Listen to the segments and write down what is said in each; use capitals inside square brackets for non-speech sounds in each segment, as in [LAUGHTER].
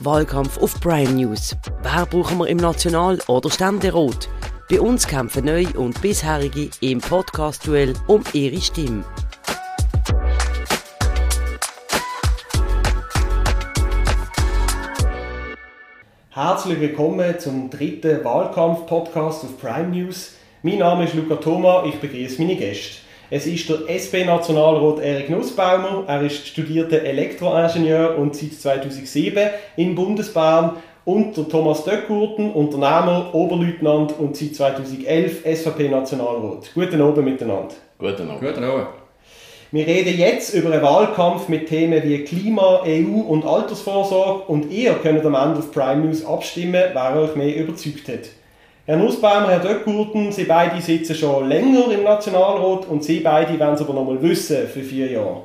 Wahlkampf auf Prime News. Wer brauchen wir im National- oder Ständerat? Bei uns kämpfen neu und bisherige im Podcast-Duell um ihre Stimme. Herzlich willkommen zum dritten Wahlkampf-Podcast auf Prime News. Mein Name ist Luca Thoma, ich begrüße meine Gäste. Es ist der SP-Nationalrat Erik Nussbaumer. Er ist studierter Elektroingenieur und seit 2007 in Bundesbahn. Und der Thomas Döckgurten, Unternehmer, Oberleutnant und seit 2011 SVP-Nationalrat. Guten Abend miteinander. Guten Abend. Guten Abend. Wir reden jetzt über einen Wahlkampf mit Themen wie Klima, EU und Altersvorsorge und ihr könnt am Ende auf Prime News abstimmen, wer euch mehr überzeugt hat. Herr Nussbaumer, Herr Döckgurten, Sie beide sitzen schon länger im Nationalrat und Sie beide wollen es aber noch mal wissen für vier Jahre.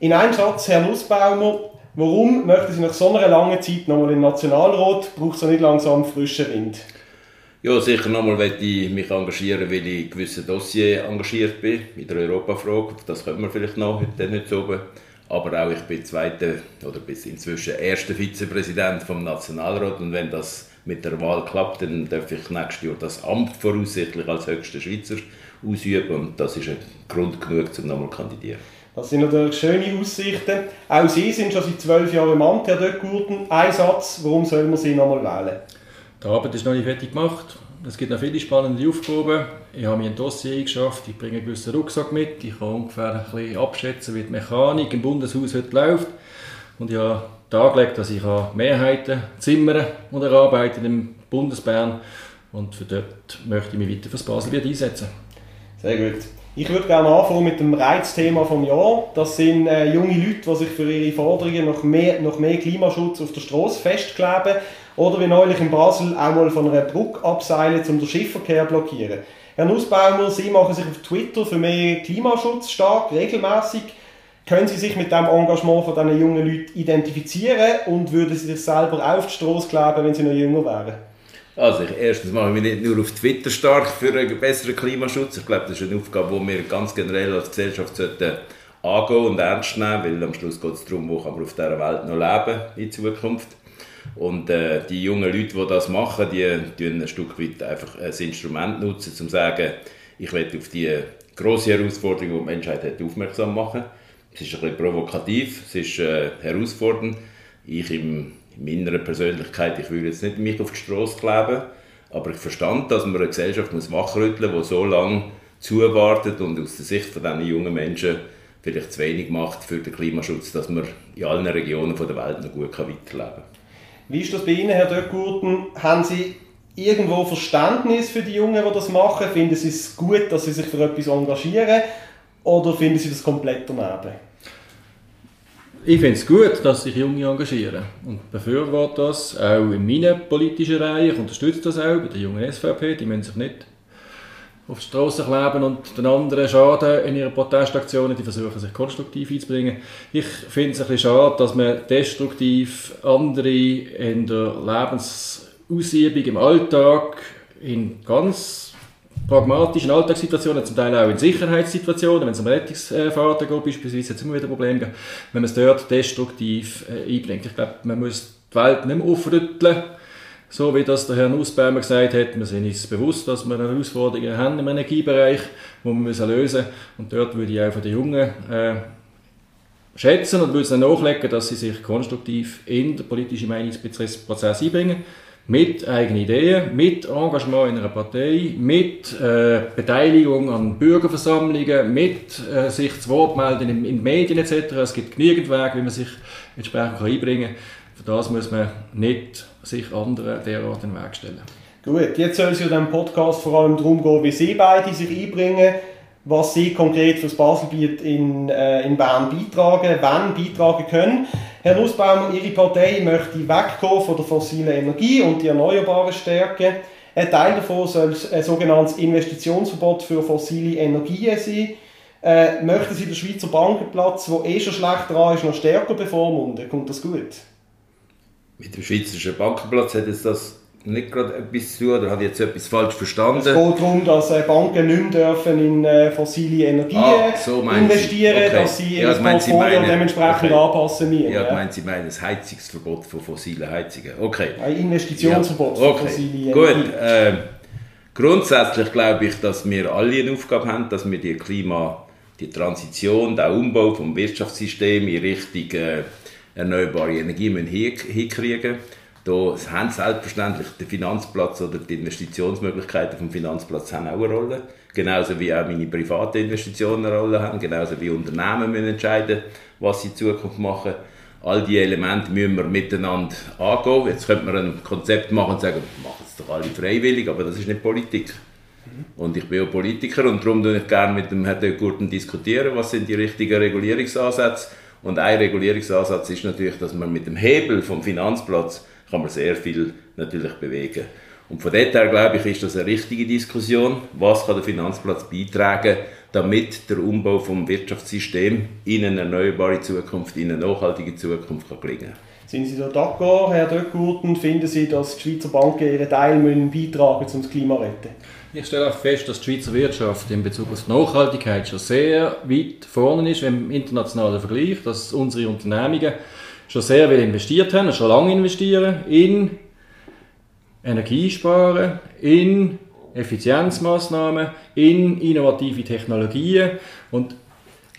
In einem Satz, Herr Nussbaumer, warum möchten Sie nach so einer langen Zeit noch mal im Nationalrat? Braucht es nicht langsam frischen Wind? Ja, sicher nochmal möchte ich mich engagieren, weil ich in gewissen Dossier engagiert bin, in der Europafrage. Das können wir vielleicht noch heute nicht so oben. Aber auch ich bin zweiter oder bis inzwischen erster Vizepräsident vom Nationalrat und wenn das mit der Wahl klappt, dann darf ich nächstes Jahr das Amt voraussichtlich als höchster Schweizer ausüben und das ist ein Grund genug, um nochmal zu kandidieren. Das sind natürlich schöne Aussichten. Auch Sie sind schon seit zwölf Jahren im Amt, Herr Döckgurten. Ein Satz, warum soll man Sie nochmal wählen? Die Arbeit ist noch nicht fertig gemacht. Es gibt noch viele spannende Aufgaben. Ich habe mir ein Dossier eingeschafft, ich bringe einen gewissen Rucksack mit. Ich kann ungefähr ein bisschen abschätzen, wie die Mechanik im Bundeshaus heute läuft. Und ich habe dargelegt, dass ich Mehrheiten zimmern und erarbeiten im Bundesbern. Und für dort möchte ich mich weiter für das Baselbiet einsetzen. Sehr gut. Ich würde gerne anfangen mit dem Reizthema vom Jahr. Das sind äh, junge Leute, die sich für ihre Forderungen nach mehr, nach mehr Klimaschutz auf der Straße festkleben oder wie neulich in Basel auch mal von einer Brücke abseilen, um den Schiffverkehr zu blockieren. Herr Nussbaumer, Sie machen sich auf Twitter für mehr Klimaschutz stark, regelmäßig. Können Sie sich mit dem Engagement von diesen jungen Leuten identifizieren und würden Sie sich selber auf die Straße kleben, wenn Sie noch jünger wären? Also ich, erstens mache ich mich nicht nur auf Twitter stark für einen besseren Klimaschutz. Ich glaube, das ist eine Aufgabe, die wir ganz generell als Gesellschaft sollten angehen und ernst nehmen, weil am Schluss geht es darum, wo kann man auf dieser Welt noch leben in Zukunft. Und äh, die jungen Leute, die das machen, die tun ein Stück weit einfach ein Instrument nutzen, um zu sagen, ich werde auf die grosse Herausforderung, die die Menschheit hat, aufmerksam machen. Es ist ein bisschen provokativ, es ist äh, herausfordernd. Ich in meiner Persönlichkeit, ich würde jetzt nicht mich auf die Straße kleben, aber ich verstand, dass man eine Gesellschaft muss wachrütteln muss, die so lange zuwartet und aus der Sicht von diesen jungen Menschen vielleicht zu wenig macht für den Klimaschutz, dass man in allen Regionen der Welt noch gut weiterleben kann. Wie ist das bei Ihnen, Herr Döckgurten? Haben Sie irgendwo Verständnis für die Jungen, die das machen? Finden Sie es gut, dass sie sich für etwas engagieren? Oder finden Sie das komplett daneben? Ich finde es gut, dass sich Junge engagieren und befürworte das auch in meinen politischen Reihen. Ich unterstütze das auch bei der jungen SVP. Die müssen sich nicht auf die Straße kleben und den anderen schaden in ihren Protestaktionen. Die versuchen sich konstruktiv einzubringen. Ich finde es ein bisschen schade, dass man destruktiv andere in der Lebensausübung im Alltag in ganz pragmatischen Alltagssituationen, zum Teil auch in Sicherheitssituationen, wenn es um Rettungsfahrten geht, beispielsweise, hat es immer wieder Probleme gegeben, wenn man es dort destruktiv äh, einbringt. Ich glaube, man muss die Welt nicht mehr aufrütteln, so wie das der Herr Nussbaumer gesagt hat. Wir sind uns bewusst, dass wir Herausforderungen haben im Energiebereich, die wir müssen lösen müssen. Und dort würde ich auch von den Jungen äh, schätzen und würde es nachlegen, dass sie sich konstruktiv in den politischen Meinungsprozess einbringen mit eigenen Ideen, mit Engagement in einer Partei, mit äh, Beteiligung an Bürgerversammlungen, mit äh, sich zu Wort melden in, in Medien etc. Es gibt genügend Wege, wie man sich entsprechend kann einbringen kann. Für das muss man nicht sich anderen derart den Weg stellen. Gut, jetzt soll es ja diesem Podcast vor allem darum gehen, wie Sie beide sich einbringen, was Sie konkret für das Baselbiet in, äh, in Bern beitragen, wann beitragen können. Herr Nussbaumer, Ihre Partei möchte wegkommen von der fossilen Energie und die Erneuerbaren stärken. Ein Teil davon soll ein sogenanntes Investitionsverbot für fossile Energien sein. Äh, möchten Sie den Schweizer Bankenplatz, der eh schon schlecht dran ist, noch stärker bevormunden? Kommt das gut? Mit dem Schweizerischen Bankenplatz hat jetzt das nicht gerade etwas zu oder habe ich jetzt etwas falsch verstanden? Es geht darum, dass äh, Banken nicht mehr dürfen in äh, fossile Energien Ah, so investieren. Okay. dass sie Ja, meine, Sie Portfolio meinen- dementsprechend okay. anpassen müssen. Ja, ja. ich meine, Sie meinen ein Heizungsverbot von fossilen Heizungen. Okay. Ein Investitionsverbot Ja, okay. fossile Gut, Energien. äh, grundsätzlich glaube ich, dass wir alle eine Aufgabe haben, dass wir die Klima, die Transition, den Umbau vom Wirtschaftssystem in Richtung äh, erneuerbare Energie müssen hin- hinkriegen. Da haben selbstverständlich der Finanzplatz oder die Investitionsmöglichkeiten vom Finanzplatz haben auch eine Rolle. Genauso wie auch meine privaten Investitionen eine Rolle haben. Genauso wie Unternehmen müssen entscheiden, was sie in Zukunft machen. All diese Elemente müssen wir miteinander angehen. Jetzt könnte man ein Konzept machen und sagen, machen es doch alle freiwillig, aber das ist nicht Politik. Und ich bin auch Politiker und darum diskutiere ich gerne mit dem Herrn Dögurten diskutieren, was sind die richtigen Regulierungsansätze. Und ein Regulierungsansatz ist natürlich, dass man mit dem Hebel vom Finanzplatz kann man sehr viel natürlich bewegen. Und von dort her glaube ich, ist das eine richtige Diskussion. Was kann der Finanzplatz beitragen, damit der Umbau vom Wirtschaftssystem in eine erneuerbare Zukunft, in eine nachhaltige Zukunft kann gelingen Sind Sie da d'accord, Herr Döckgurten? Finden Sie, dass die Schweizer Banken ihren Teil müssen beitragen um das Klima retten? Ich stelle auch fest, dass die Schweizer Wirtschaft in Bezug auf die Nachhaltigkeit schon sehr weit vorne ist im internationalen Vergleich, dass unsere Unternehmungen schon sehr viel investiert haben schon lange investieren in Energiesparen, in Effizienzmaßnahmen, in innovative Technologien und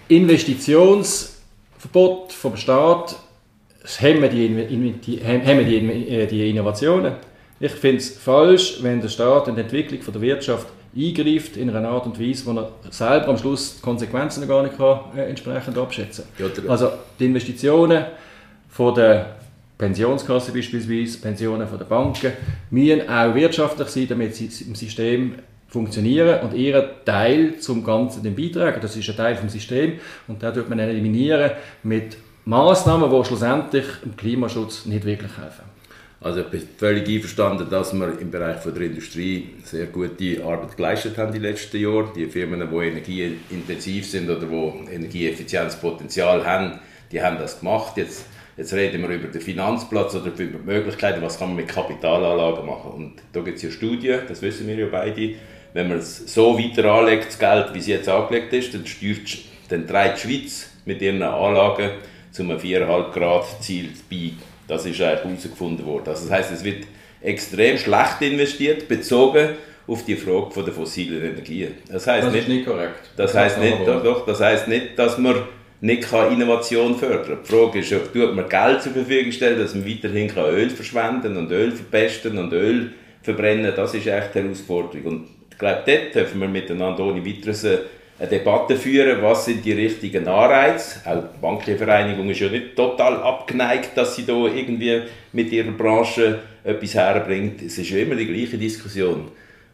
Investitionsverbot vom Staat hemmen die, die, hemmen die, äh, die Innovationen. Ich finde es falsch, wenn der Staat in die Entwicklung von der Wirtschaft eingreift in einer Art und Weise, wo er selber am Schluss die Konsequenzen gar nicht kann, äh, entsprechend abschätzen Ja, kann. der- Also die Investitionen von der Pensionskasse beispielsweise, Pensionen von den Banken, müssen auch wirtschaftlich sein, damit sie im System funktionieren und ihren Teil zum Ganzen beitragen. Das ist ein Teil vom System und da tut man eliminieren mit Maßnahmen, die schlussendlich dem Klimaschutz nicht wirklich helfen. Also ich bin völlig einverstanden, dass wir im Bereich von der Industrie sehr gute Arbeit geleistet haben die letzten Jahre. Die Firmen, die energieintensiv sind oder die Energieeffizienzpotenzial haben, die haben das gemacht. Jetzt, jetzt reden wir über den Finanzplatz oder über die Möglichkeiten, was kann man mit Kapitalanlagen machen. Und da gibt es ja Studien, das wissen wir ja beide. Wenn man es so weiter anlegt, das Geld, wie es jetzt angelegt ist, dann, steuert, dann trägt die Schweiz mit ihren Anlagen zu einem 4,5 Grad Ziel bei. Das ist eigentlich herausgefunden worden. Also das heißt, es wird extrem schlecht investiert, bezogen auf die Frage von der fossilen Energien. Das heißt nicht, nicht korrekt. das heißt nicht, doch, doch, das heißt nicht, dass man nicht kann Innovation fördern kann. Die Frage ist, ob man Geld zur Verfügung stellen, dass man weiterhin kann Öl verschwenden und Öl verpesten und Öl verbrennen. Das ist echt die Herausforderung. Und ich glaube, dort dürfen wir miteinander ohne weiteres äh, eine Debatte führen, was sind die richtigen Anreize. Auch die Bankliche Vereinigung ist ja nicht total abgeneigt, dass sie da irgendwie mit ihrer Branche etwas herbringt. Es ist ja immer die gleiche Diskussion.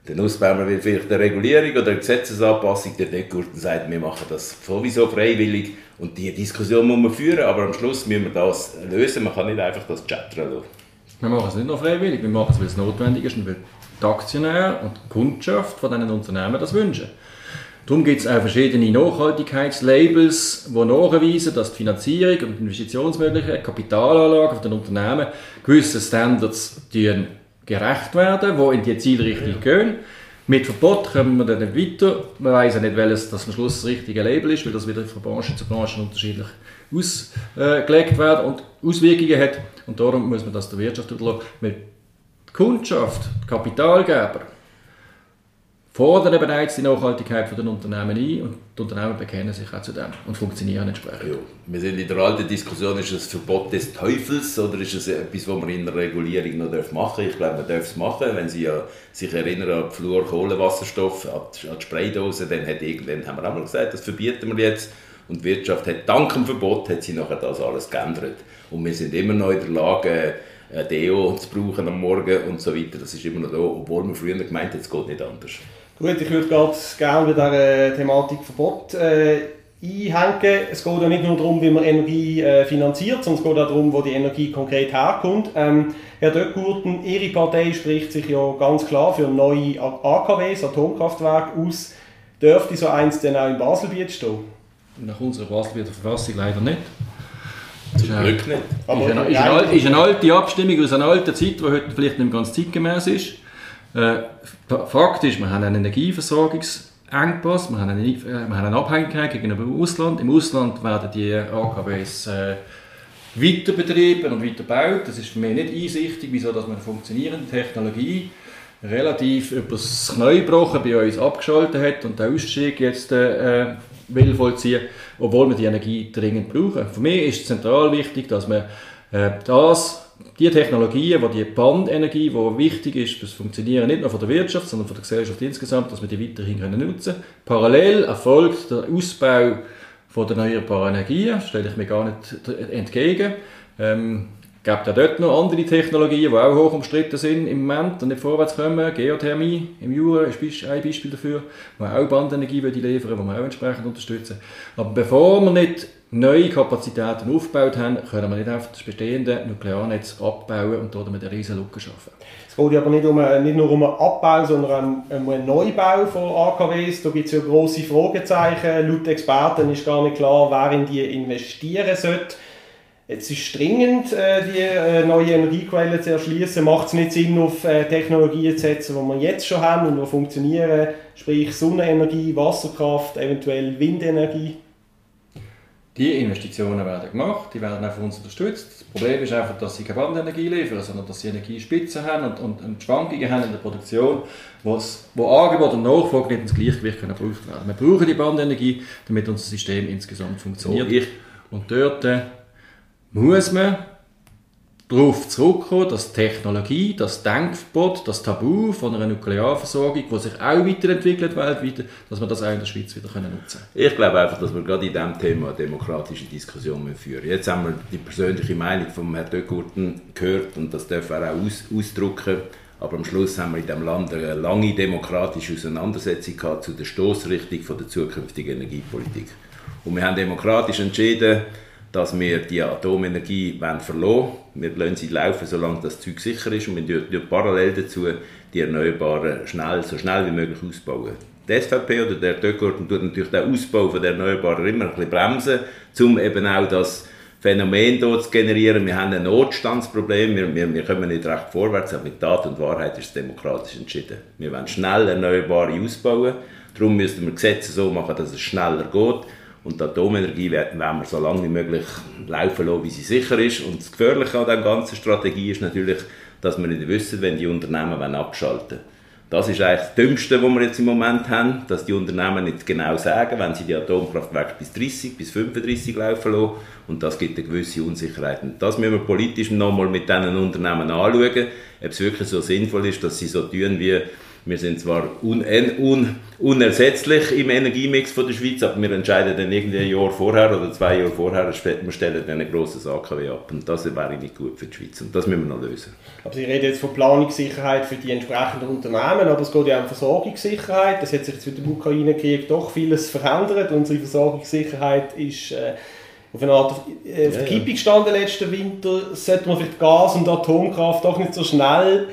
Dann ausbauen wir vielleicht eine Regulierung oder eine Gesetzesanpassung. Der Deckgurten sagt, wir machen das sowieso freiwillig. Und die Diskussion muss man führen, aber am Schluss müssen wir das lösen. Man kann nicht einfach das chattern lassen. Wir machen es nicht nur freiwillig, wir machen es, weil es notwendig ist und weil die Aktionäre und die Kundschaft von diesen Unternehmen das wünschen. Darum gibt es auch verschiedene Nachhaltigkeitslabels, die nachweisen, dass die Finanzierung und Investitionsmöglichkeiten, Kapitalanlagen von den Unternehmen gewissen Standards gerecht werden, die in die Zielrichtung gehen. Mit Verbot kommen wir dann nicht weiter. Man weiß ja nicht, welches das am Schluss das richtige Label ist, weil das wieder von Branche zu Branche unterschiedlich ausgelegt wird und Auswirkungen hat. Und darum muss man das der Wirtschaft überlassen. Weil die Kundschaft, die Kapitalgeber, fordern bereits die Nachhaltigkeit den Unternehmen ein und die Unternehmen bekennen sich auch zu dem und funktionieren entsprechend. Ja, wir sind in der alten Diskussion, ist es ein Verbot des Teufels oder ist es etwas, was man in der Regulierung noch machen darf? Ich glaube, man darf es machen. Wenn Sie ja sich erinnern an Fluor, Kohlenwasserstoff, an die, an die Spraydose, dann hat irgendwann, haben wir auch mal gesagt, das verbieten wir jetzt. Und die Wirtschaft hat dank dem Verbot hat sie nachher das alles geändert. Und wir sind immer noch in der Lage, ein Deo zu brauchen am Morgen und so weiter. Das ist immer noch da, obwohl wir früher gemeint haben, es geht nicht anders. Gut, ich würde gerade gerne bei dieser Thematik Verbot äh, einhängen. Es geht ja nicht nur darum, wie man Energie äh, finanziert, sondern es geht auch darum, wo die Energie konkret herkommt. Ähm, Herr Döckgurten, Ihre Partei spricht sich ja ganz klar für neue AKWs, Atomkraftwerke aus. Dürfte so eins denn auch in Baselbiet stehen? Nach unserer Baselbieter Verfassung leider nicht. Zum Glück nicht. Aber ist, eine, ist, eine, ist eine alte Abstimmung aus einer alten Zeit, die heute vielleicht nicht ganz zeitgemäß ist. Äh, Fakt ist, wir haben einen Energieversorgungsengpass, wir haben eine, äh, wir haben eine Abhängigkeit gegenüber dem Ausland. Im Ausland werden die AKWs äh, weiter betrieben und weiter gebaut. Das ist für mich nicht einsichtig, wieso dass man eine funktionierende Technologie relativ übers Knie gebrochen bei uns abgeschaltet hat und den Ausstieg jetzt äh, will vollziehen, obwohl wir die Energie dringend brauchen. Für mich ist es zentral wichtig, dass man äh, das die Technologien, wo die Bandenergie, die wichtig ist fürs Funktionieren nicht nur von der Wirtschaft, sondern von der Gesellschaft insgesamt, dass wir die weiterhin können nutzen können. Parallel erfolgt der Ausbau von der erneuerbaren Energien, stelle ich mir gar nicht entgegen. Ähm, gibt ja dort noch andere Technologien, die auch hoch umstritten sind im Moment und nicht vorwärts kommen. Geothermie im Jura ist ein Beispiel dafür, wo auch Bandenergie liefern würde, die wir auch entsprechend unterstützen. Aber bevor wir nicht neue Kapazitäten aufgebaut haben, können wir nicht einfach das bestehende Nuklearnetz abbauen und damit eine riesige Lücke schaffen. Es geht aber nicht, um, nicht nur um einen Abbau, sondern um einen Neubau von AKWs. Da gibt es ja grosse Fragezeichen. Laut Experten ist gar nicht klar, wer in die investieren sollte. Es ist dringend, äh, die äh, neue Energiequellen zu erschließen. Macht es nicht Sinn, auf äh, Technologien zu setzen, die wir jetzt schon haben und die funktionieren, sprich Sonnenenergie, Wasserkraft, eventuell Windenergie? Die Investitionen werden gemacht, die werden auch von uns unterstützt. Das Problem ist einfach, dass sie keine Bandenergie liefern, sondern dass sie Energiespitzen haben und, und, und Schwankungen haben in der Produktion, wo Angebot und Nachfrage nicht ins Gleichgewicht können gebraucht werden. Wir brauchen die Bandenergie, damit unser System insgesamt funktioniert. Und dort muss man darauf zurückkommen, dass Technologie, das Denkverbot, das Tabu von einer Nuklearversorgung, die sich auch weiterentwickelt weltweit, dass wir das auch in der Schweiz wieder nutzen können. Ich glaube einfach, dass wir gerade in diesem Thema eine demokratische Diskussion führen Jetzt haben wir die persönliche Meinung von Herrn Dögurten gehört und das darf er auch aus, ausdrücken. Aber am Schluss haben wir in diesem Land eine lange demokratische Auseinandersetzung gehabt zu der Stoßrichtung der zukünftigen Energiepolitik. Und wir haben demokratisch entschieden, dass wir die Atomenergie verlassen wollen. Wir lassen sie laufen, solange das Zeug sicher ist und wir tun parallel dazu die Erneuerbaren schnell, so schnell wie möglich ausbauen. Die SVP oder der Döckgurten tut natürlich den Ausbau der Erneuerbaren immer ein bisschen bremsen, um eben auch das Phänomen dort zu generieren. Wir haben ein Notstandsproblem, wir, wir, wir kommen nicht recht vorwärts, aber mit Tat und Wahrheit ist es demokratisch entschieden. Wir wollen schnell Erneuerbare ausbauen, darum müssen wir Gesetze so machen, dass es schneller geht. Und die Atomenergie werden wir so lange wie möglich laufen lassen, wie sie sicher ist. Und das Gefährliche an dieser ganzen Strategie ist natürlich, dass wir nicht wissen, wenn die Unternehmen abschalten wollen. Das ist eigentlich das Dümmste, was wir jetzt im Moment haben, dass die Unternehmen nicht genau sagen, wenn sie die Atomkraftwerke bis 30, bis 35 laufen lassen. Und das gibt eine gewisse Unsicherheit. Und das müssen wir politisch nochmal mit diesen Unternehmen anschauen, ob es wirklich so sinnvoll ist, dass sie so tun wie wir sind zwar un, un, unersetzlich im Energiemix von der Schweiz, aber wir entscheiden dann irgendwie ein Jahr vorher oder zwei Jahre vorher, wir stellen dann ein grosses AKW ab. Und das wäre nicht gut für die Schweiz. Und das müssen wir noch lösen. Aber Sie reden jetzt von Planungssicherheit für die entsprechenden Unternehmen, aber es geht ja auch um Versorgungssicherheit. Das hat sich jetzt mit dem Ukraine-Krieg doch vieles verändert. Unsere Versorgungssicherheit ist... Äh, auf eine Art auf, äh, auf ja, gestanden letzten Winter. Sollte man vielleicht Gas und Atomkraft doch nicht so schnell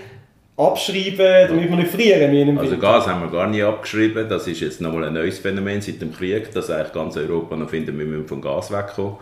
abschreiben, damit wir nicht frieren. Also Gas haben wir gar nicht abgeschrieben. Das ist jetzt nochmal ein neues Phänomen seit dem Krieg, dass eigentlich ganz Europa noch findet, wir müssen vom Gas wegkommen.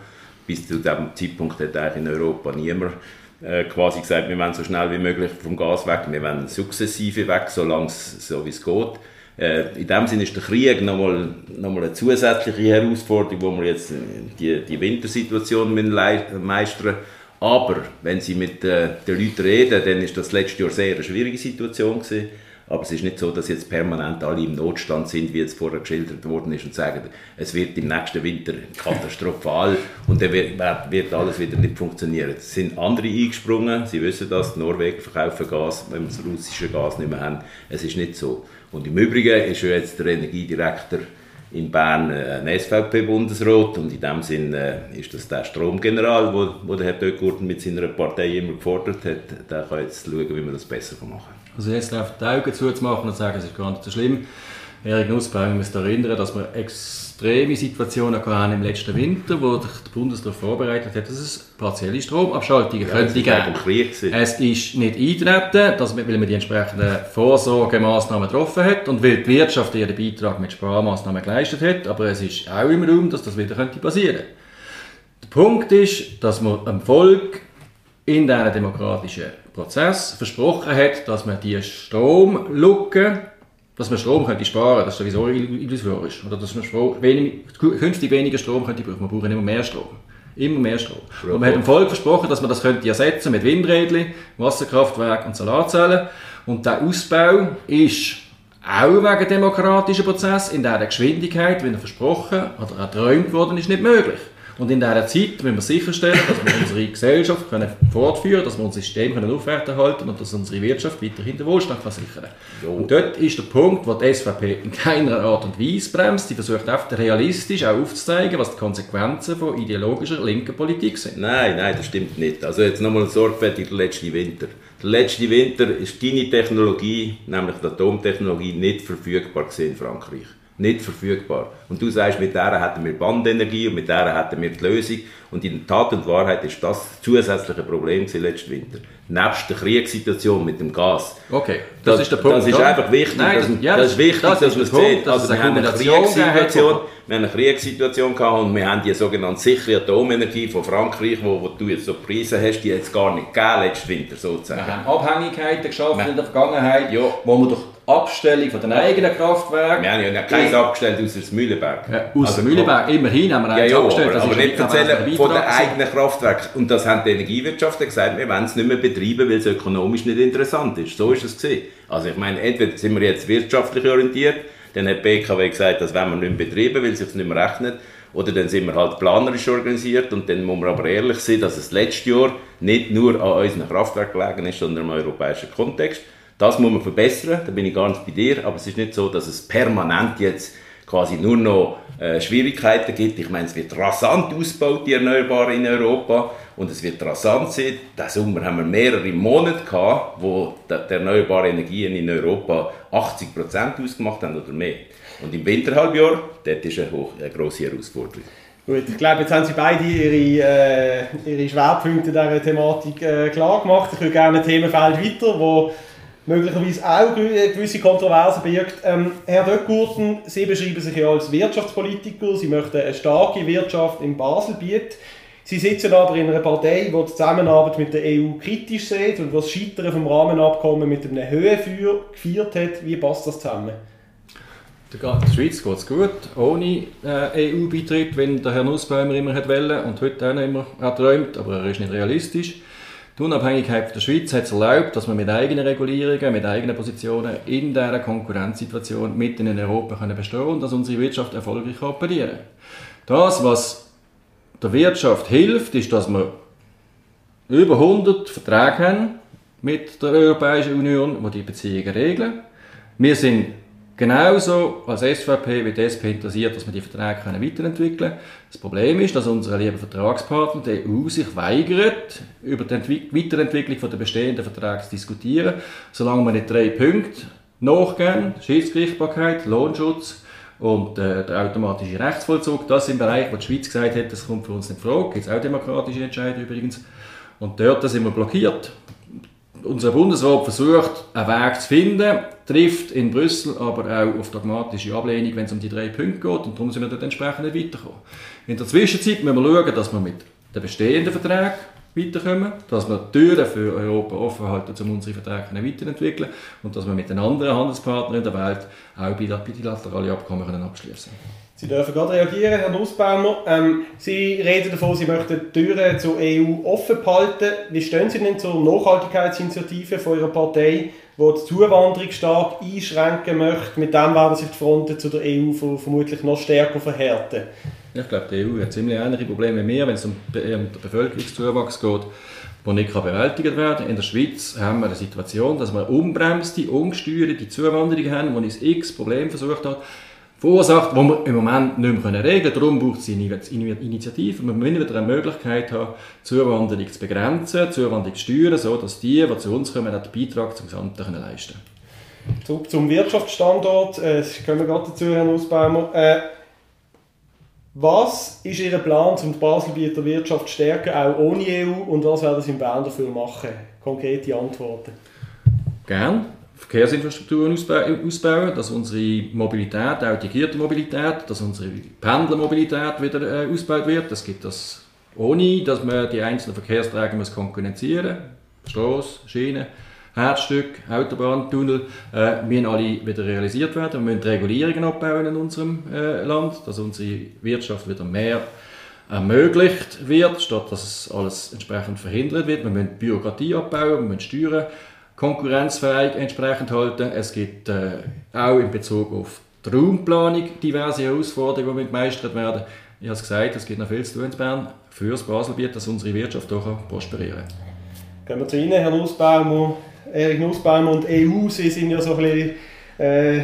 Bis zu diesem Zeitpunkt hat eigentlich in Europa niemand äh, quasi gesagt, wir wollen so schnell wie möglich vom Gas weg, wir wollen sukzessive weg, solange so wie es geht. Äh, in dem Sinne ist der Krieg nochmal, nochmal eine zusätzliche Herausforderung, wo wir jetzt die, die Wintersituation meistern müssen aber wenn Sie mit äh, den Leuten reden, dann ist das letzte Jahr sehr eine schwierige Situation gewesen. Aber es ist nicht so, dass jetzt permanent alle im Notstand sind, wie jetzt vorher geschildert worden ist, und sagen, es wird im nächsten Winter katastrophal [LAUGHS] und dann wird, wird alles wieder nicht funktionieren. Es sind andere eingesprungen, Sie wissen das, Norwegen verkaufen Gas, wenn wir das russische Gas nicht mehr haben. Es ist nicht so. Und im Übrigen ist jetzt der Energiedirektor in Bern äh, ein SVP-Bundesrat und in dem Sinn äh, ist das der Stromgeneral, wo, wo der Herr Döckgurten mit seiner Partei immer gefordert hat. Der kann jetzt schauen, wie man das besser machen kann. Also jetzt einfach die Augen zuzumachen und sagen, es ist gar nicht so schlimm. Erik Nussbaum muss erinnern, dass wir extreme Situationen hatten im letzten Winter, wo sich der Bundesrat vorbereitet hat, dass es partielle Stromabschaltungen ja, könnte geben. Es ist nicht eintreten, dass weil man die entsprechenden Vorsorgemaßnahmen getroffen hat und weil die Wirtschaft ihren Beitrag mit Sparmaßnahmen geleistet hat, aber es ist auch im Raum, dass das wieder könnte passieren. Der Punkt ist, dass man dem Volk in diesem demokratischen Prozess versprochen hat, dass man die Stromlücke, dass man Strom könnte sparen das ist sowieso illusorisch. Oder dass man wenig, künftig weniger Strom könnte brauchen. Wir brauchen immer mehr Strom. Immer mehr Strom. Und man hat dem Volk versprochen, dass man das könnte ersetzen mit Windrädchen, Wasserkraftwerken und Solarzellen. Und der Ausbau ist auch wegen demokratischen Prozess in dieser Geschwindigkeit, wie er versprochen oder erträumt worden ist, nicht möglich. Und in dieser Zeit müssen wir sicherstellen, dass wir unsere Gesellschaft können fortführen können, dass wir unser System können aufrechterhalten können und dass unsere Wirtschaft weiterhin den Wohlstand versichern kann. Und dort ist der Punkt, wo die SVP in keiner Art und Weise bremst. Sie versucht einfach realistisch auch aufzuzeigen, was die Konsequenzen von ideologischer linker Politik sind. Nein, nein, das stimmt nicht. Also jetzt nochmal sorgfältig der letzte Winter. Der letzte Winter ist deine Technologie, nämlich die Atomtechnologie, nicht verfügbar in Frankreich nicht verfügbar. Und du sagst, mit der hätten wir Bandenergie und mit der hätten wir die Lösung. Und in Tat und Wahrheit ist das zusätzliche Problem letzten Winter. Nebst der Kriegssituation mit dem Gas. Okay, das, das ist der Punkt. Das ist einfach wichtig, Nein, das, dass, ja, das, ist wichtig, das dass man es sieht. Also wir haben eine Kriegssituation, wir haben eine Kriegssituation gehabt und wir haben die sogenannte sichere Atomenergie von Frankreich, wo, wo du jetzt so Preise hast, die jetzt gar nicht gegeben letzten Winter sozusagen. Wir haben Abhängigkeiten geschaffen in der Vergangenheit, ja. wo wir durch Abstellung von den eigenen Kraftwerken. Wir haben ja keins abgestellt aus dem Mühleberg. Ja, aus also, Mühleberg, immerhin haben wir eins ja, abgestellt. Aber, aber nicht erzählen von den eigenen Kraftwerken. Und das haben die Energiewirtschaftler gesagt, wir wollen es nicht mehr betreiben, weil es ökonomisch nicht interessant ist. So ist es gesehen. Also ich meine, entweder sind wir jetzt wirtschaftlich orientiert, dann hat BKW gesagt, das wollen wir nicht mehr betreiben, weil es sich nicht mehr rechnet. Oder dann sind wir halt planerisch organisiert und dann muss man aber ehrlich sein, dass es letztes Jahr nicht nur an unseren Kraftwerken gelegen ist, sondern im europäischen Kontext. Das muss man verbessern, da bin ich ganz bei dir, aber es ist nicht so, dass es permanent jetzt quasi nur noch äh, Schwierigkeiten gibt. Ich meine, es wird rasant ausgebaut, die Erneuerbaren in Europa. Und es wird rasant sein. Diesen Sommer haben wir mehrere Monate gehabt, wo die, erneuerbaren Energien in Europa 80% ausgemacht haben oder mehr. Und im Winterhalbjahr, dort ist eine, hoch, eine grosse Herausforderung. Gut, ich glaube, jetzt haben Sie beide Ihre, äh, Ihre Schwerpunkte dieser Thematik äh, klar gemacht. Ich würde gerne ein Themenfeld weiter, wo möglicherweise auch gewisse Kontroversen birgt. Ähm, Herr Döckgurten, Sie beschreiben sich ja als Wirtschaftspolitiker. Sie möchten eine starke Wirtschaft im Baselbiet. Sie sitzen aber in einer Partei, die die Zusammenarbeit mit der EU kritisch sieht und was Scheitern vom Rahmenabkommen mit einem Höhenfeuer geführt hat. Wie passt das zusammen? Der Schweiz geht es gut, ohne äh, EU-Beitritt, wenn der Herr Nussbaumer immer hat wollen und heute auch immer erträumt, aber er ist nicht realistisch. Die Unabhängigkeit der Schweiz hat es erlaubt, dass wir mit eigenen Regulierungen, mit eigenen Positionen in dieser Konkurrenzsituation mitten in Europa können bestehen und dass unsere Wirtschaft erfolgreich operieren kann. Das, was der Wirtschaft hilft, ist, dass wir über 100 Verträge haben mit der Europäischen Union, die die Beziehungen regeln. Wir sind Genauso als SVP wie die SP interessiert, dass wir die Verträge können weiterentwickeln können. Das Problem ist, dass unser lieber Vertragspartner, die EU, sich weigert, über die Weiterentwicklung der bestehenden Verträge zu diskutieren, solange wir nicht drei Punkte nachgehen, Schiedsgerichtbarkeit, Lohnschutz und äh, der automatische Rechtsvollzug. Das sind Bereiche, wo die Schweiz gesagt hat, das kommt für uns nicht in Frage. Gibt es auch demokratische Entscheidungen übrigens. Und dort sind wir blockiert unser Bundesrat versucht, einen Weg zu finden, trifft in Brüssel aber auch auf dogmatische Ablehnung, wenn es um die drei Punkte geht und darum sind wir dort entsprechend nicht weitergekommen. In der Zwischenzeit müssen wir schauen, dass wir mit den bestehenden Verträgen weiterkommen, dass wir Türen für Europa offen halten, um unsere Verträge weiterzuentwickeln und dass wir mit den anderen Partnern in der Welt auch bilaterale Abkommen abschließen können. Sie dürfen gerade reagieren, Herr Nussbaumer. Ähm, Sie reden davon, Sie möchten die Türen zur EU offen behalten. Wie stehen Sie denn zur Nachhaltigkeitsinitiative von Ihrer Partei, die die Zuwanderung stark einschränken möchte? Mit dem werden sich die Fronten zu der EU vermutlich noch stärker verhärten. Ich glaube, die EU hat ziemlich ähnliche Probleme wie wir, wenn es um den Bevölkerungszuwachs geht der nicht bewältigt werden kann. In der Schweiz haben wir eine Situation, dass wir unbremste, ungesteuerte Zuwanderung haben, die uns x Probleme versucht hat, verursacht, die wir im Moment nicht mehr regeln können. Darum braucht es eine Initiative. Wir müssen wieder eine Möglichkeit haben, Zuwanderung zu begrenzen, Zuwanderung zu steuern, sodass die, die zu uns kommen, den Beitrag zum Gesamten leisten können. Zurück zum Wirtschaftsstandort. Äh, kommen wir gerade dazu, Herr Nussbaumer. Äh, was ist Ihr Plan, um die Baselbieter Wirtschaft zu stärken, auch ohne EU? Und was werden Sie in Bern dafür machen? Konkrete Antworten. Gern. Verkehrsinfrastrukturen ausbauen, dass unsere Mobilität, auch die Mobilität, dass unsere Pendlermobilität wieder äh, ausgebaut wird. Es gibt das ohne dass man die einzelnen Verkehrsträger muss konkurrenzieren muss. Straße, Schiene, Herzstück, Autobahn, Tunnel, äh, müssen alle wieder realisiert werden. Wir müssen Regulierungen abbauen in unserem äh, Land, dass unsere Wirtschaft wieder mehr ermöglicht wird, statt dass alles entsprechend verhindert wird. Wir müssen Bürokratie abbauen, wir müssen Steuern konkurrenzfähig entsprechend halten. Es gibt äh, auch in Bezug auf die Raumplanung diverse Herausforderungen, die gemeistert werden. Ich habe es gesagt, es gibt noch viel zu tun in Bern für das Baselbiet, dass unsere Wirtschaft auch prosperieren. Gehen wir zu Ihnen, Herr Nussbaum, Erik Nussbaum und EU, Sie sind ja so ein bisschen äh,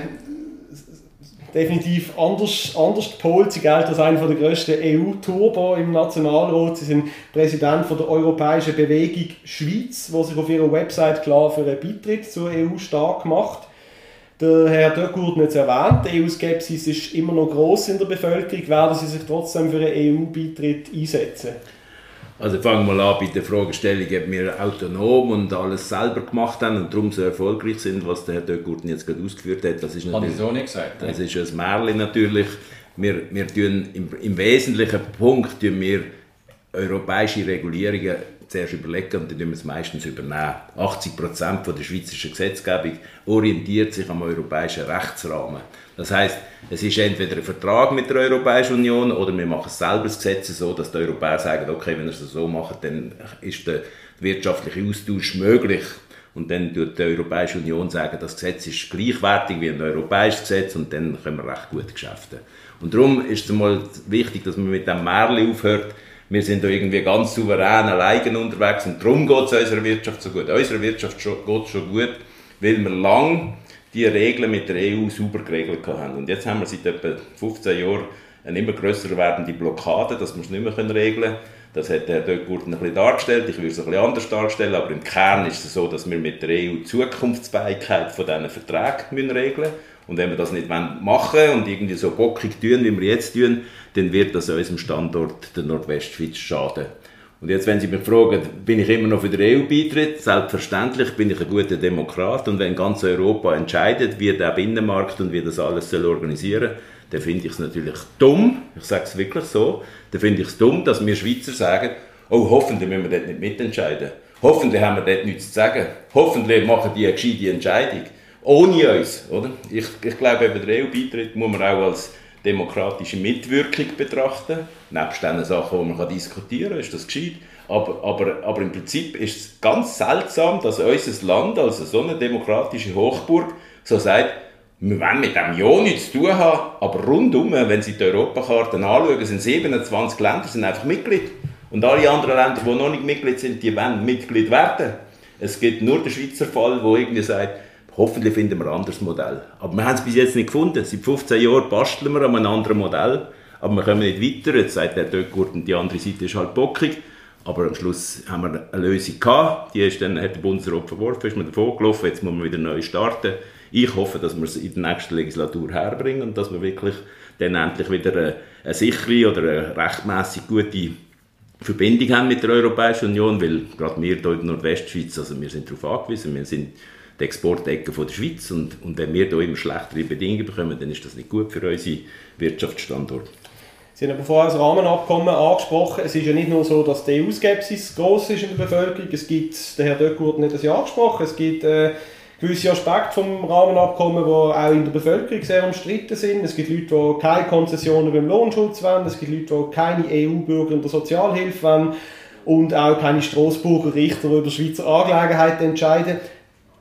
definitiv anders, anders gepolt. Sie gelten als einer der grössten EU-Turbo im Nationalrat. Sie sind Präsident von der Europäischen Bewegung Schweiz, die sich auf ihrer Website klar für einen Beitritt zur EU stark macht. Der Herr Döckurt hat es erwähnt, die EU-Skepsis ist immer noch groß in der Bevölkerung. Werden Sie sich trotzdem für einen EU-Beitritt einsetzen? Also fangen wir an bei der Fragestellung, ob wir autonom und alles selber gemacht haben und darum so erfolgreich sind, was der Herr Döckgurten jetzt gerade ausgeführt hat. Das ist natürlich, ich so nicht gesagt. Das ist ein Märchen natürlich. Wir, wir tun im, im wesentlichen Punkt tun wir europäische Regulierungen zuerst überlegen und dann tun wir es meistens übernehmen. 80 Prozent der schweizerischen Gesetzgebung orientiert sich am europäischen Rechtsrahmen. Das heißt, es ist entweder ein Vertrag mit der Europäischen Union oder wir machen selber das Gesetz so, dass die Europäer sagen, okay, wenn ihr es so macht, dann ist der wirtschaftliche Austausch möglich. Und dann tut die Europäische Union sagen, das Gesetz ist gleichwertig wie ein europäisches Gesetz und dann können wir recht gut geschäften. Und darum ist es mal wichtig, dass man mit dem Märchen aufhört, wir sind da irgendwie ganz souverän alleine unterwegs und darum geht es unserer Wirtschaft so gut. Unserer Wirtschaft geht es schon gut, weil wir lang die Regeln mit der EU sauber geregelt haben. Und jetzt haben wir seit etwa 15 Jahren eine immer grösser werdende Blockade, dass wir es nicht mehr regeln können. Das hat Herr Döckgurt ein bisschen dargestellt, ich würde es ein bisschen anders darstellen, aber im Kern ist es so, dass wir mit der EU die Zukunftsfähigkeit von diesen Verträgen regeln müssen. Und wenn wir das nicht machen und irgendwie so bockig tun, wie wir jetzt tun, dann wird das unserem Standort der Nordwestschweiz schaden. Und jetzt, wenn Sie mich fragen, bin ich immer noch für den EU-Beitritt? Selbstverständlich bin ich ein guter Demokrat und wenn ganz Europa entscheidet, wie der Binnenmarkt und wie das alles soll organisieren soll, dann finde ich es natürlich dumm, ich sage es wirklich so, dann finde ich es dumm, dass wir Schweizer sagen, oh, hoffentlich müssen wir dort nicht mitentscheiden. Hoffentlich haben wir dort nichts zu sagen. Hoffentlich machen die eine gescheite Entscheidung. Ohne uns, oder? Ich, ich glaube, eben der EU-Beitritt muss man auch als demokratische Mitwirkung betrachten. Nebst den Sachen, die man diskutieren kann, ist das gescheit. Aber, aber, aber im Prinzip ist es ganz seltsam, dass unser Land, also so eine demokratische Hochburg, so sagt, wir wollen mit dem ja nichts zu tun haben, aber rundum, wenn Sie die Europakarte anschauen, sind 27 Länder sind einfach Mitglied. Und alle anderen Länder, die noch nicht Mitglied sind, die wollen Mitglied werden. Es gibt nur den Schweizer Fall, wo irgendwie sagt, Hoffentlich finden wir ein anderes Modell. Aber wir haben es bis jetzt nicht gefunden. Seit 15 Jahren basteln wir an einem anderen Modell, aber wir kommen nicht weiter. Jetzt sagt der Döckgurt und die andere Seite ist halt bockig. Aber am Schluss haben wir eine Lösung gehabt. Die ist dann, hat der Bundesrat verworfen, ist man davon gelaufen. Jetzt muss man wieder neu starten. Ich hoffe, dass wir es in der nächsten Legislatur herbringen und dass wir wirklich dann endlich wieder eine, eine sichere oder eine rechtmäßig gute Verbindung haben mit der Europäischen Union, weil gerade wir hier in der Nordwestschweiz, also wir sind darauf angewiesen, wir sind die Exportecke der Schweiz. Und, und wenn wir hier immer schlechtere Bedingungen bekommen, dann ist das nicht gut für unsere Wirtschaftsstandorte. Sie haben aber vorher das Rahmenabkommen angesprochen. Es ist ja nicht nur so, dass die EU-Skepsis groß ist in der Bevölkerung. Es gibt, der Herr Döckurt hat das ja angesprochen, es gibt äh, gewisse Aspekte vom Rahmenabkommen, die auch in der Bevölkerung sehr umstritten sind. Es gibt Leute, die keine Konzessionen beim Lohnschutz wollen. Es gibt Leute, die keine EU-Bürger in der Sozialhilfe wollen. Und auch keine Straßburger Richter, die über Schweizer Angelegenheiten entscheiden.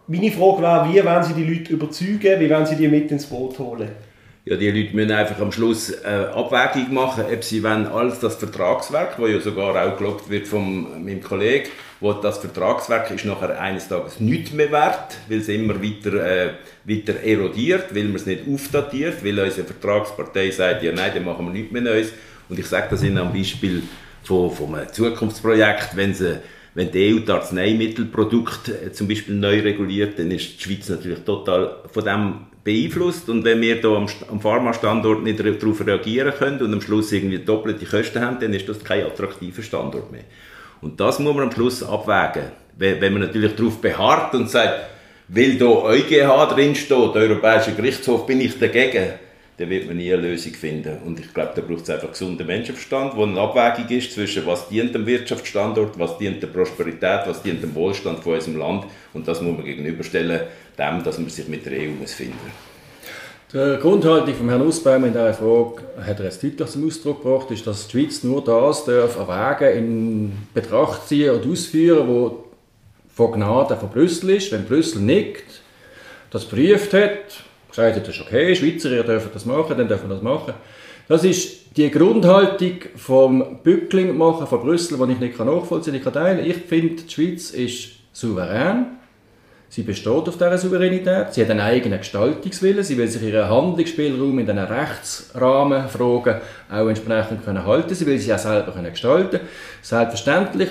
Meine Frage wäre, wie wollen Sie die Leute überzeugen, wie wollen Sie die mit ins Boot holen? Ja, die Leute müssen einfach am Schluss eine äh, Abwägung machen, ob sie wollen, alles das Vertragswerk, das ja sogar auch gelobt wird von meinem Kollegen, wo das Vertragswerk ist nachher eines Tages nichts mehr wert, weil es immer weiter, äh, weiter erodiert, weil man es nicht aufdatiert, weil unsere Vertragspartei sagt, ja nein, dann machen wir nichts mehr Neues. Und ich sage das Ihnen am Beispiel von, von einem Zukunftsprojekt, wenn sie wenn die EU das Arzneimittelprodukt äh, zum Beispiel neu reguliert, dann ist die Schweiz natürlich total von dem beeinflusst und wenn wir hier am, am Pharmastandort nicht darauf reagieren können und am Schluss irgendwie doppelte Kosten haben, dann ist das kein attraktiver Standort mehr. Und das muss man am Schluss abwägen. Wenn, wenn man natürlich darauf beharrt und sagt, weil da EuGH drinsteht, der Europäische Gerichtshof, bin ich dagegen, dann wird man nie eine Lösung finden. Und ich glaube, da braucht es einfach gesunden Menschenverstand, wo eine Abwägung ist zwischen was dient dem Wirtschaftsstandort, was dient der Prosperität, was dient dem Wohlstand von unserem Land. Und das muss man gegenüberstellen dem, dass man sich mit der EU muss finden die Grundhaltung von Herrn Ausbaumer in dieser Frage hat er jetzt deutlich zum Ausdruck gebracht, ist, dass die Schweiz nur das darf erwägen, in Betracht ziehen und ausführen, wo von Gnade von Brüssel ist. Wenn Brüssel nickt, das geprüft hat, gesagt hat, das ist okay, Schweizer, ihr das machen, dann dürfen wir das machen. Das ist die Grundhaltung vom Bückling machen von Brüssel, die ich nicht nachvollziehen kann, nicht teilen Ich finde, die Schweiz ist souverän. Sie besteht auf dieser Souveränität. Sie hat einen eigenen Gestaltungswillen. Sie will sich ihren Handlungsspielraum in diesen Rechtsrahmenfragen auch entsprechend können halten. Sie will sich auch selber können. Selbstverständlich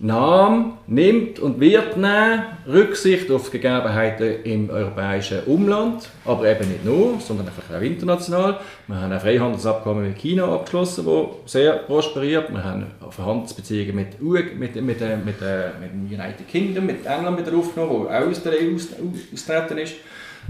nahm, nimmt und wird nehmen Rücksicht auf die Gegebenheiten im europäischen Umland, aber eben nicht nur, sondern einfach auch international. Wir haben ein Freihandelsabkommen mit China abgeschlossen, das sehr prosperiert. Wir haben Verhandlungsbeziehungen mit, mit, mit, mit, mit, mit dem United Kingdom, mit England wieder aufgenommen, das auch aus der EU austreten ist.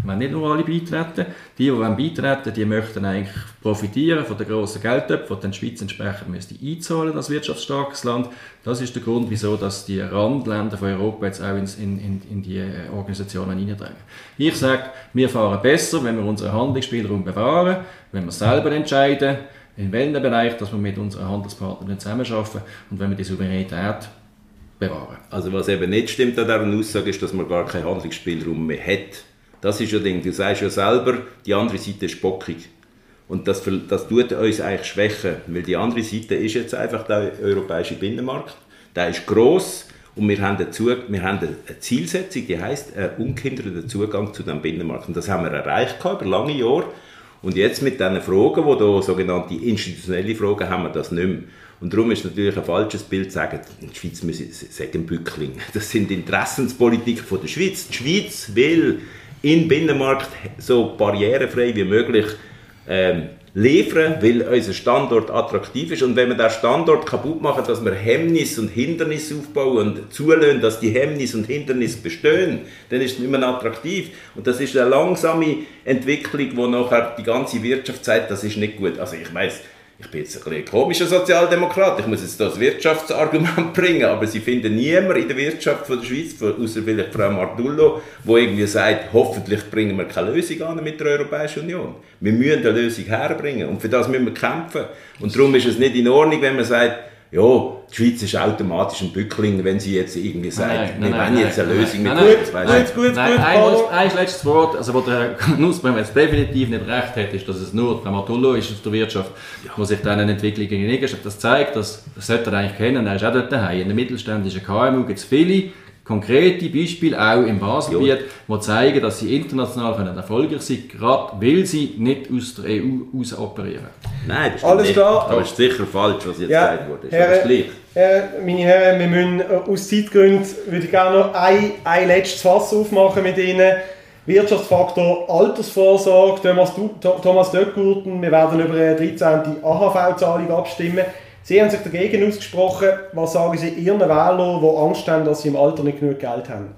Wir nicht nur alle beitreten. Die, die beitreten die möchten eigentlich profitieren von den grossen Geldtöpfen, die die Schweiz entsprechend müsste einzahlen als wirtschaftsstarkes Land. Das ist der Grund, wieso dass die Randländer von Europa jetzt auch in, in, in die äh, Organisationen hineindrängen. Ich sage, wir fahren besser, wenn wir unseren Handlungsspielraum bewahren, wenn wir selber entscheiden, in welchem Bereich dass wir mit unseren Handelspartnern zusammenarbeiten und wenn wir die Souveränität bewahren. Also was eben nicht stimmt an dieser Aussage ist, dass man gar keinen Handlungsspielraum mehr hat. Das ist ja Ding. Du sagst ja selber, die andere Seite ist bockig. Und das, das tut uns eigentlich schwächen, weil die andere Seite ist jetzt einfach der europäische Binnenmarkt. Der ist gross und wir haben, dazu, wir haben eine Zielsetzung, die heißt einen ungehinderten Zugang zu dem Binnenmarkt. Und das haben wir erreicht über lange Jahre. Und jetzt mit diesen Fragen, wo da sogenannte institutionelle Fragen, haben wir das nicht mehr. Und darum ist natürlich ein falsches Bild zu sagen, die Schweiz muss sagen Bückling. Das sind Interessenspolitiken von der Schweiz. Die Schweiz will in Binnenmarkt so barrierefrei wie möglich ähm, liefern, weil unser Standort attraktiv ist. Und wenn wir den Standort kaputt machen, dass wir Hemmnisse und Hindernisse aufbauen und zulassen, dass die Hemmnisse und Hindernisse bestehen, dann ist es nicht mehr attraktiv. Und das ist eine langsame Entwicklung, wo nachher die ganze Wirtschaft sagt, das ist nicht gut. Also ich weiß ich bin jetzt ein, ein komischer Sozialdemokrat, ich muss jetzt das Wirtschaftsargument [LAUGHS] bringen, aber sie finden niemanden in der Wirtschaft von der Schweiz, außer vielleicht Frau Martullo, wo irgendwie sagt, hoffentlich bringen wir keine Lösung an mit der Europäischen Union. Wir müssen eine Lösung herbringen und für das müssen wir kämpfen. Und darum ist es nicht in Ordnung, wenn man sagt, ja, die Schweiz ist automatisch ein Bückling, wenn sie jetzt irgendwie sagt, nein, nein, wir wollen jetzt eine Lösung mit gut, nein, gut, gut, nein, gut, ein, ein letztes Wort, also wo der [LAUGHS] Nussbaum jetzt definitiv nicht recht hat, ist, dass es nur Dramatullo ist aus der Wirtschaft, ja. wo sich dann Entwicklung entgegensteht. Das zeigt, dass, das sollte er eigentlich kennen, er ist auch dort daheim. In der mittelständischen KMU gibt es viele konkrete Beispiele, auch im Baselgebiet, die zeigen, dass sie international können erfolgreich sein können, gerade weil sie nicht aus der EU raus operieren. Nein, das ist Alles nicht. klar. Aber ist sicher falsch, was jetzt ja, gesagt wurde. Herr, Herr, meine Herren, wir müssen äh, aus Zeitgründen würde ich gerne noch ein, ein letztes Fass aufmachen mit Ihnen. Wirtschaftsfaktor Altersvorsorge, Thomas, Thomas Döckgurten, wir werden über eine 13. AHV-Zahlung abstimmen. Sie haben sich dagegen ausgesprochen. Was sagen Sie Ihren Wählern, die Angst haben, dass sie im Alter nicht genug Geld haben?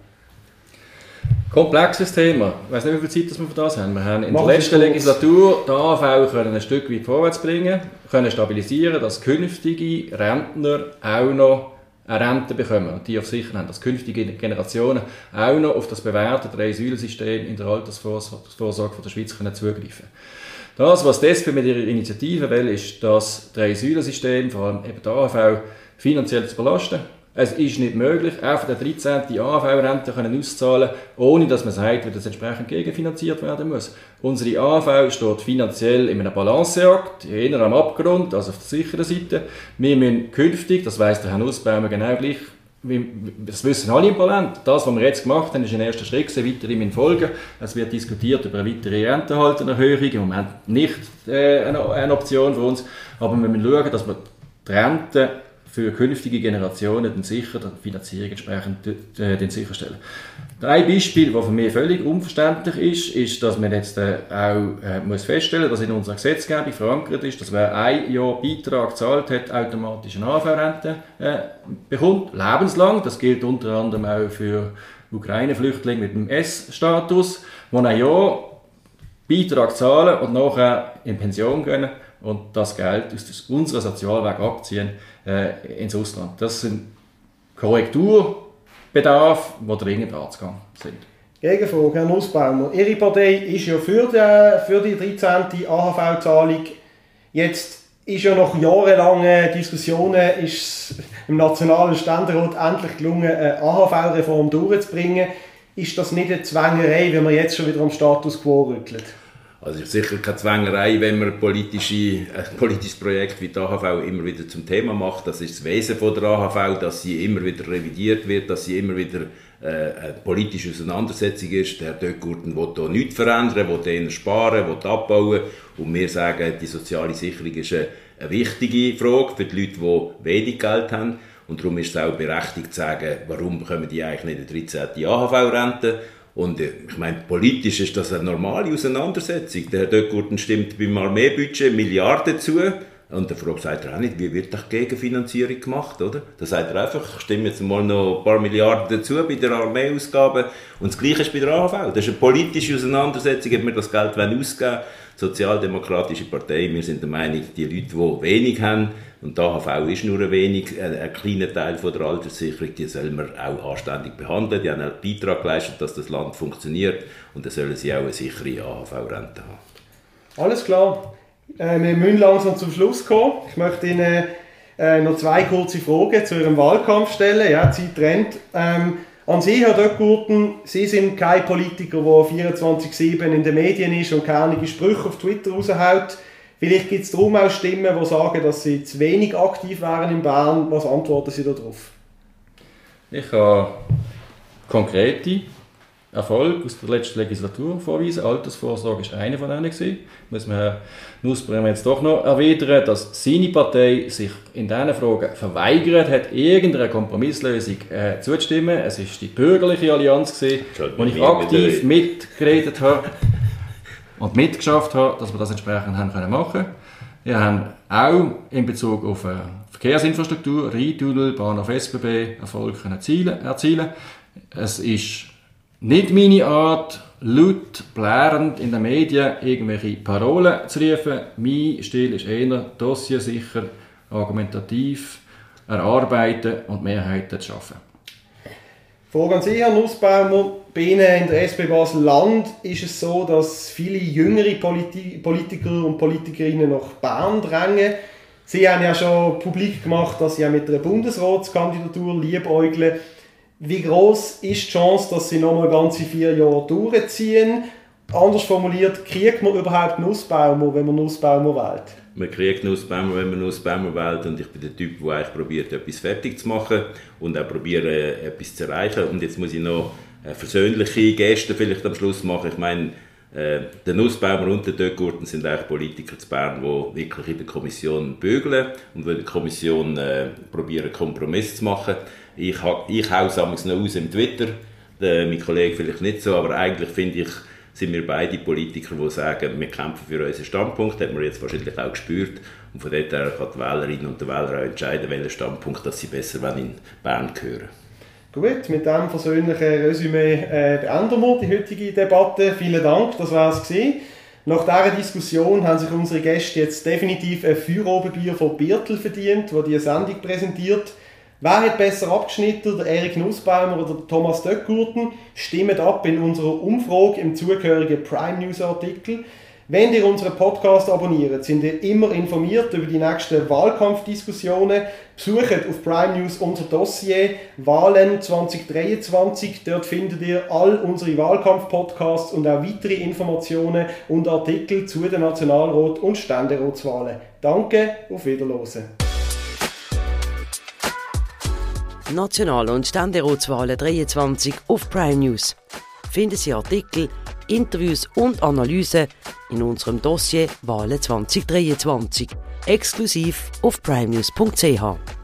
Komplexes Thema. Ich weiß nicht, wie viel Zeit wir für das haben. Wir haben in Mach der letzten Legislatur die AV können ein Stück weit vorwärts bringen, können stabilisieren, dass künftige Rentner auch noch eine Rente bekommen und die auf sicher haben, dass künftige Generationen auch noch auf das bewährte Drei-Säulen-System in der Altersvorsorge der Schweiz können zugreifen können. Das, was die SP mit ihrer Initiative will, ist das Drei-Säulen-System, vor allem eben die AHV, finanziell zu belasten. Es ist nicht möglich, einfach der 13. AHV-Rente auszahlen ohne dass man sagt, wie das entsprechend gegenfinanziert werden muss. Unsere AHV steht finanziell in einem Balanceakt, eher am Abgrund, also auf der sicheren Seite. Wir müssen künftig, das weiss der Herr Nussbaumer genau gleich, das wissen alle im Parlament. Das, was wir jetzt gemacht haben, ist ein erster Schritt, weitere in Folge. Es wird diskutiert über eine weitere Rentenhaltenerhöhung. Im Moment nicht äh, eine, Option für uns. Aber wir müssen schauen, dass wir die Rente für künftige Generationen sicher die Finanzierung entsprechend äh, sicherstellen. Ein Beispiel, das für mich völlig unverständlich ist, ist, dass man jetzt äh, auch äh, muss feststellen dass in unserer Gesetzgebung verankert ist, dass wer ein Jahr Beitrag gezahlt hat, automatisch eine AV-Rente äh, bekommt, lebenslang. Das gilt unter anderem auch für Ukraine-Flüchtlinge mit dem S-Status, die ein Jahr Beitrag zahlen und nachher in Pension gehen und das Geld aus unserem Sozialweg abziehen äh, ins Ausland. Das sind Korrekturbedarf, die dringend anzugehen sind. Gegenfrage, Herr Nussbaumer. Ihre Partei ist ja für die, für die 13. AHV-Zahlung. Jetzt ist ja nach jahrelangen Diskussionen ist im Nationalen Ständerat endlich gelungen, eine AHV-Reform durchzubringen. Ist das nicht eine Zwängerei, wenn man jetzt schon wieder am Status quo rüttelt? Also sicher keine Zwängerei, wenn man politische, ein politisches Projekt wie die AHV immer wieder zum Thema macht. Das ist das Wesen von der AHV, dass sie immer wieder revidiert wird, dass sie immer wieder äh, eine politische Auseinandersetzung ist. Der Herr Döckgurten will hier nichts verändern, will eher sparen, will abbauen. Und wir sagen, die soziale Sicherung ist eine, eine wichtige Frage für die Leute, die wenig Geld haben. Und darum ist es auch berechtigt zu sagen, warum bekommen die eigentlich nicht eine 13. AHV-Rente? Und äh, ich meine, politisch ist das eine normale Auseinandersetzung. Der Herr Döckgurten stimmt beim Armeebudget Milliarden zu. Und der Frage sagt er auch nicht, wie wird doch Gegenfinanzierung gemacht, oder? Da sagt er einfach, ich stimme jetzt mal noch ein paar Milliarden dazu bei der Armeeausgabe. Und das Gleiche ist bei der AHV. Das ist eine politische Auseinandersetzung, ob wir das Geld ausgeben die Sozialdemokratische Partei, wir sind der Meinung, die Leute, die wenig haben, und die AHV ist nur ein wenig, ein, ein kleiner Teil von der Alterssicherung, die sollen wir auch anständig behandeln. Die haben einen Beitrag geleistet, dass das Land funktioniert und dann sollen sie auch eine sichere AHV-Rente haben. Alles klar. Äh, wir müssen langsam zum Schluss kommen. Ich möchte Ihnen äh, noch zwei kurze Fragen zu Ihrem Wahlkampf stellen. Ja, Zeit rennt. Ähm, an Sie, Herr Döckgurten, Sie sind kein Politiker, der 24-7 in den Medien ist und keine Sprüche auf Twitter raushaut. Vielleicht gibt es darum auch Stimmen, die sagen, dass Sie zu wenig aktiv wären in Bern. Was antworten Sie darauf? Ich habe konkrete Erfolg aus der letzten Legislatur vorweisen. Altersvorsorge ist einer von denen gewesen. Muss man Herrn Nussbaumer jetzt doch noch erwidern, dass seine Partei sich in diesen Fragen verweigert hat, irgendeiner Kompromisslösung äh, zuzustimmen. Es ist die bürgerliche Allianz gewesen, wo ich aktiv mitgeredet habe und mitgeschafft habe, dass wir das entsprechend haben können machen. Wir haben auch in Bezug auf äh, Verkehrsinfrastruktur, Rheintunnel, Bahnhof SBB Erfolg erzielen. Es ist nicht meine Art, laut, blärend in den Medien irgendwelche Parolen zu rufen. Mein Stil ist eher dossiersicher, argumentativ, erarbeiten und Mehrheiten zu schaffen. An Sie, Herr Nussbaumer. Bei Ihnen in der SP Basel-Land ist es so, dass viele jüngere Politi Politiker und Politikerinnen nach Bern drängen. Sie haben ja schon publik gemacht, dass Sie auch mit einer Bundesratskandidatur liebäugeln. Wie groß ist die Chance, dass sie noch mal ganze vier Jahre durchziehen? Anders formuliert, kriegt man überhaupt Nussbaumer, wenn man Nussbaumer wählt? Man kriegt Nussbaumer, wenn man Nussbaumer wählt und ich bin der Typ, der eigentlich probiert, etwas fertig zu machen und auch probiert, äh, etwas zu erreichen. Und jetzt muss ich noch eine versöhnliche Geste vielleicht am Schluss machen. Ich meine, äh, der Nussbaumer und der Döckgurten sind eigentlich Politiker zu Bern, die wirklich in der Kommission bügeln und in der Kommission äh, probieren, Kompromiss zu machen. Ich, ich haue es noch aus im Twitter, der, mein Kollege vielleicht nicht so, aber eigentlich finde ich, sind wir beide Politiker, die sagen, wir kämpfen für unseren Standpunkt, das hat man jetzt wahrscheinlich auch gespürt. Und von dort her kann die Wählerinnen und Wähler auch entscheiden, welchen Standpunkt dass sie besser in Bern gehören Gut, mit diesem versöhnlichen Resümee äh, beenden wir die heutige Debatte. Vielen Dank, das war es Nach dieser Diskussion haben sich unsere Gäste jetzt definitiv ein Feuerobenbier von Birtel verdient, das die Sendung präsentiert. Wer hat besser abgeschnitten, der Erik Nussbaumer oder der Thomas Döckgurten? Stimmt ab in unserer Umfrage im zugehörigen Prime News Artikel. Wenn ihr unseren Podcast abonniert, sind ihr immer informiert über die nächsten Wahlkampfdiskussionen. Besucht auf Prime News unser Dossier Wahlen 2023. Dort findet ihr all unsere Wahlkampf-Podcasts und auch weitere Informationen und Artikel zu den Nationalrat- und Ständeratswahlen. Danke, auf Wiederhören. National- und Ständeratswahlen 23 auf Prime News. Finden Sie Artikel, Interviews und Analysen in unserem Dossier Wahlen 2023, exklusiv auf primenews.ch.